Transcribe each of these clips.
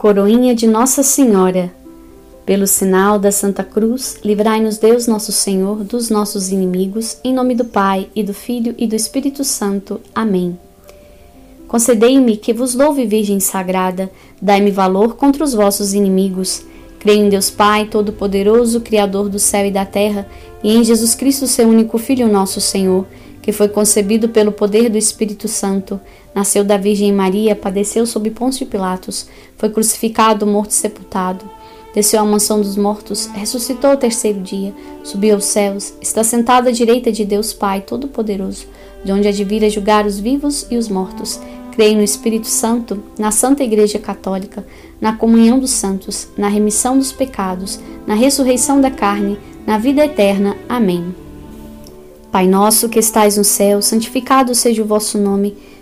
Coroinha de Nossa Senhora, pelo sinal da Santa Cruz, livrai-nos Deus nosso Senhor dos nossos inimigos, em nome do Pai e do Filho e do Espírito Santo. Amém. Concedei-me que vos louve, Virgem Sagrada, dai-me valor contra os vossos inimigos. Creio em Deus Pai, Todo-Poderoso, Criador do céu e da terra, e em Jesus Cristo, seu único Filho, nosso Senhor, que foi concebido pelo poder do Espírito Santo Nasceu da Virgem Maria, padeceu sob Pôncio Pilatos, foi crucificado, morto e sepultado. Desceu à mansão dos mortos, ressuscitou ao terceiro dia, subiu aos céus, está sentado à direita de Deus Pai Todo-Poderoso, de onde advira julgar os vivos e os mortos. Creio no Espírito Santo, na Santa Igreja Católica, na comunhão dos santos, na remissão dos pecados, na ressurreição da carne, na vida eterna. Amém. Pai nosso que estais no céu, santificado seja o vosso nome.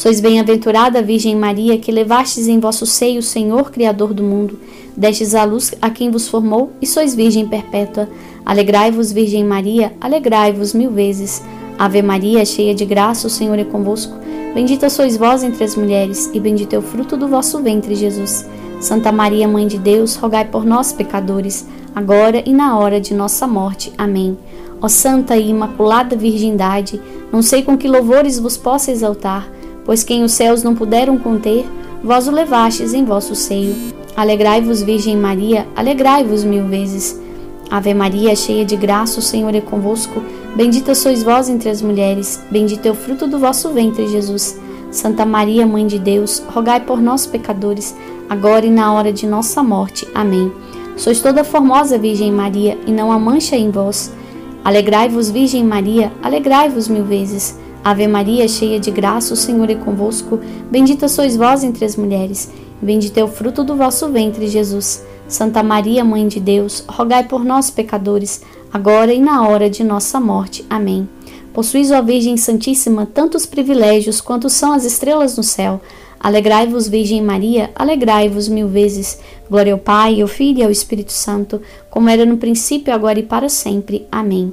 Sois bem-aventurada Virgem Maria, que levastes em vosso seio o Senhor Criador do mundo, destes a luz a quem vos formou, e sois Virgem perpétua. Alegrai-vos, Virgem Maria, alegrai-vos mil vezes. Ave Maria, cheia de graça, o Senhor é convosco. Bendita sois vós entre as mulheres, e bendito é o fruto do vosso ventre, Jesus. Santa Maria, Mãe de Deus, rogai por nós, pecadores, agora e na hora de nossa morte. Amém. Ó Santa e Imaculada Virgindade, não sei com que louvores vos possa exaltar, Pois quem os céus não puderam conter, vós o levastes em vosso seio. Alegrai-vos, Virgem Maria, alegrai-vos mil vezes. Ave Maria, cheia de graça, o Senhor é convosco. Bendita sois vós entre as mulheres, bendito é o fruto do vosso ventre, Jesus. Santa Maria, Mãe de Deus, rogai por nós, pecadores, agora e na hora de nossa morte. Amém. Sois toda formosa, Virgem Maria, e não há mancha em vós. Alegrai-vos, Virgem Maria, alegrai-vos mil vezes. Ave Maria, cheia de graça, o Senhor é convosco. Bendita sois vós entre as mulheres, bendito é o fruto do vosso ventre, Jesus. Santa Maria, Mãe de Deus, rogai por nós, pecadores, agora e na hora de nossa morte. Amém. Possuís, ó Virgem Santíssima, tantos privilégios quanto são as estrelas no céu. Alegrai-vos, Virgem Maria, alegrai-vos mil vezes. Glória ao Pai, ao Filho e ao Espírito Santo, como era no princípio, agora e para sempre. Amém.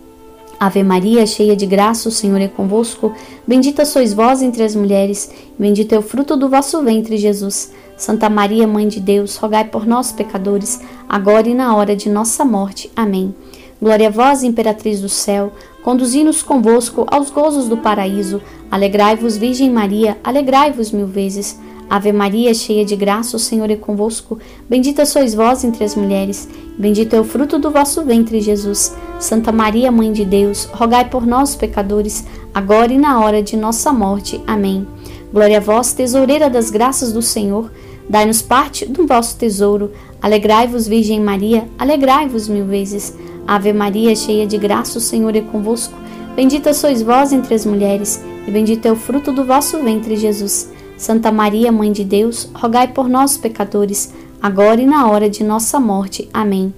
Ave Maria, cheia de graça, o Senhor é convosco. Bendita sois vós entre as mulheres, e bendito é o fruto do vosso ventre, Jesus. Santa Maria, Mãe de Deus, rogai por nós, pecadores, agora e na hora de nossa morte. Amém. Glória a vós, Imperatriz do céu, conduzi-nos convosco aos gozos do paraíso. Alegrai-vos, Virgem Maria, alegrai-vos mil vezes. Ave Maria, cheia de graça, o Senhor é convosco. Bendita sois vós entre as mulheres, bendito é o fruto do vosso ventre, Jesus. Santa Maria, Mãe de Deus, rogai por nós, pecadores, agora e na hora de nossa morte. Amém. Glória a vós, tesoureira das graças do Senhor. Dai-nos parte do vosso tesouro. Alegrai-vos, Virgem Maria, alegrai-vos mil vezes. Ave Maria, cheia de graça, o Senhor é convosco. Bendita sois vós entre as mulheres, e bendito é o fruto do vosso ventre, Jesus. Santa Maria, Mãe de Deus, rogai por nós, pecadores, agora e na hora de nossa morte. Amém.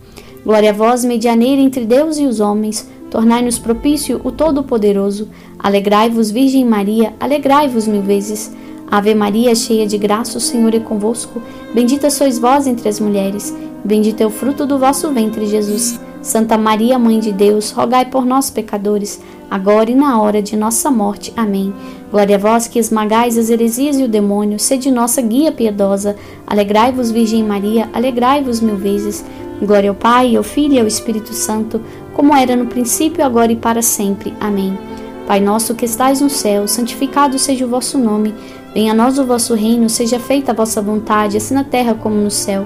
Glória a vós, medianeira entre Deus e os homens, tornai-nos propício o Todo-Poderoso. Alegrai-vos, Virgem Maria, alegrai-vos mil vezes. Ave Maria, cheia de graça, o Senhor é convosco. Bendita sois vós entre as mulheres, bendito é o fruto do vosso ventre, Jesus. Santa Maria, Mãe de Deus, rogai por nós, pecadores, agora e na hora de nossa morte. Amém. Glória a vós que esmagais as heresias e o demônio, sede nossa guia piedosa. Alegrai-vos, Virgem Maria, alegrai-vos mil vezes. Glória ao Pai, ao Filho e ao Espírito Santo, como era no princípio, agora e para sempre. Amém. Pai nosso que estais no céu, santificado seja o vosso nome. Venha a nós o vosso reino, seja feita a vossa vontade, assim na terra como no céu.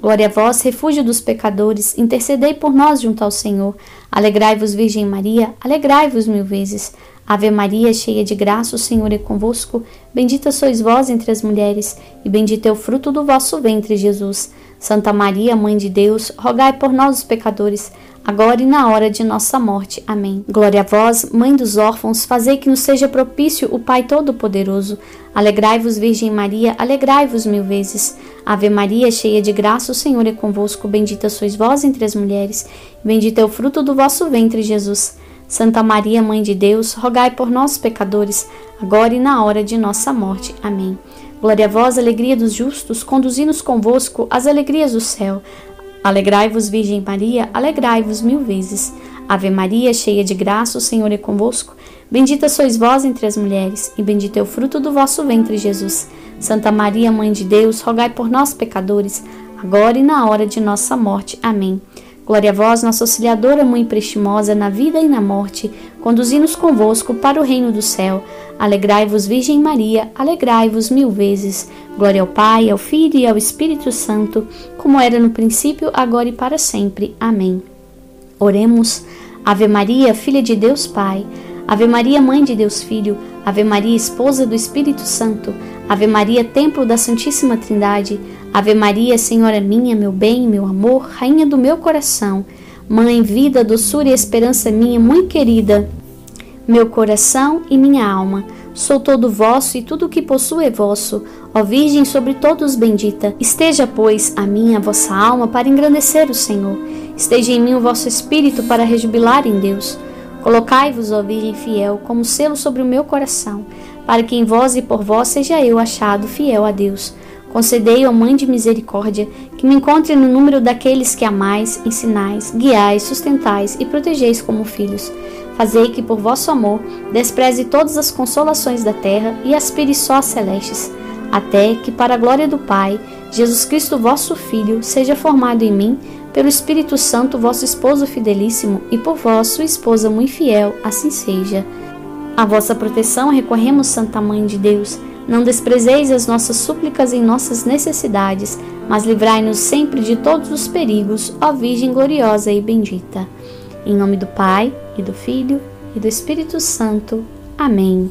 Glória a vós, refúgio dos pecadores, intercedei por nós junto ao Senhor. Alegrai-vos, Virgem Maria, alegrai-vos mil vezes. Ave Maria, cheia de graça, o Senhor é convosco. Bendita sois vós entre as mulheres, e bendito é o fruto do vosso ventre, Jesus. Santa Maria, Mãe de Deus, rogai por nós, os pecadores, agora e na hora de nossa morte. Amém. Glória a vós, Mãe dos órfãos, fazei que nos seja propício o Pai Todo-Poderoso. Alegrai-vos, Virgem Maria, alegrai-vos mil vezes. Ave Maria, cheia de graça, o Senhor é convosco. Bendita sois vós entre as mulheres, bendito é o fruto do vosso ventre, Jesus. Santa Maria, Mãe de Deus, rogai por nós, pecadores, agora e na hora de nossa morte. Amém. Glória a vós, alegria dos justos, conduzi-nos convosco às alegrias do céu. Alegrai-vos, Virgem Maria, alegrai-vos mil vezes. Ave Maria, cheia de graça, o Senhor é convosco. Bendita sois vós entre as mulheres, e bendito é o fruto do vosso ventre, Jesus. Santa Maria, Mãe de Deus, rogai por nós, pecadores, agora e na hora de nossa morte. Amém. Glória a vós, nossa auxiliadora muito prestimosa na vida e na morte, conduzi-nos convosco para o reino do céu. Alegrai-vos, Virgem Maria, alegrai-vos mil vezes. Glória ao Pai, ao Filho e ao Espírito Santo, como era no princípio, agora e para sempre. Amém. Oremos. Ave Maria, filha de Deus Pai. Ave Maria, mãe de Deus Filho. Ave Maria, esposa do Espírito Santo. Ave Maria, templo da Santíssima Trindade. Ave Maria, Senhora minha, meu bem, meu amor, rainha do meu coração, mãe, vida, doçura e esperança minha, muito querida, meu coração e minha alma. Sou todo vosso e tudo o que possuo é vosso, ó Virgem sobre todos bendita. Esteja, pois, a minha, a vossa alma para engrandecer o Senhor. Esteja em mim o vosso espírito para rejubilar em Deus. Colocai-vos, ó Virgem fiel, como selo sobre o meu coração, para que em vós e por vós seja eu achado fiel a Deus. Concedei, ó Mãe de Misericórdia, que me encontre no número daqueles que amais, ensinais, guiais, sustentais e protegeis como filhos. Fazei que, por vosso amor, despreze todas as consolações da terra e aspire só as celestes, até que, para a glória do Pai, Jesus Cristo, vosso Filho, seja formado em mim, pelo Espírito Santo, vosso esposo fidelíssimo, e por vós, sua esposa muito fiel, assim seja. A vossa proteção recorremos, Santa Mãe de Deus não desprezeis as nossas súplicas em nossas necessidades, mas livrai-nos sempre de todos os perigos, ó Virgem gloriosa e bendita. Em nome do Pai, e do Filho, e do Espírito Santo. Amém.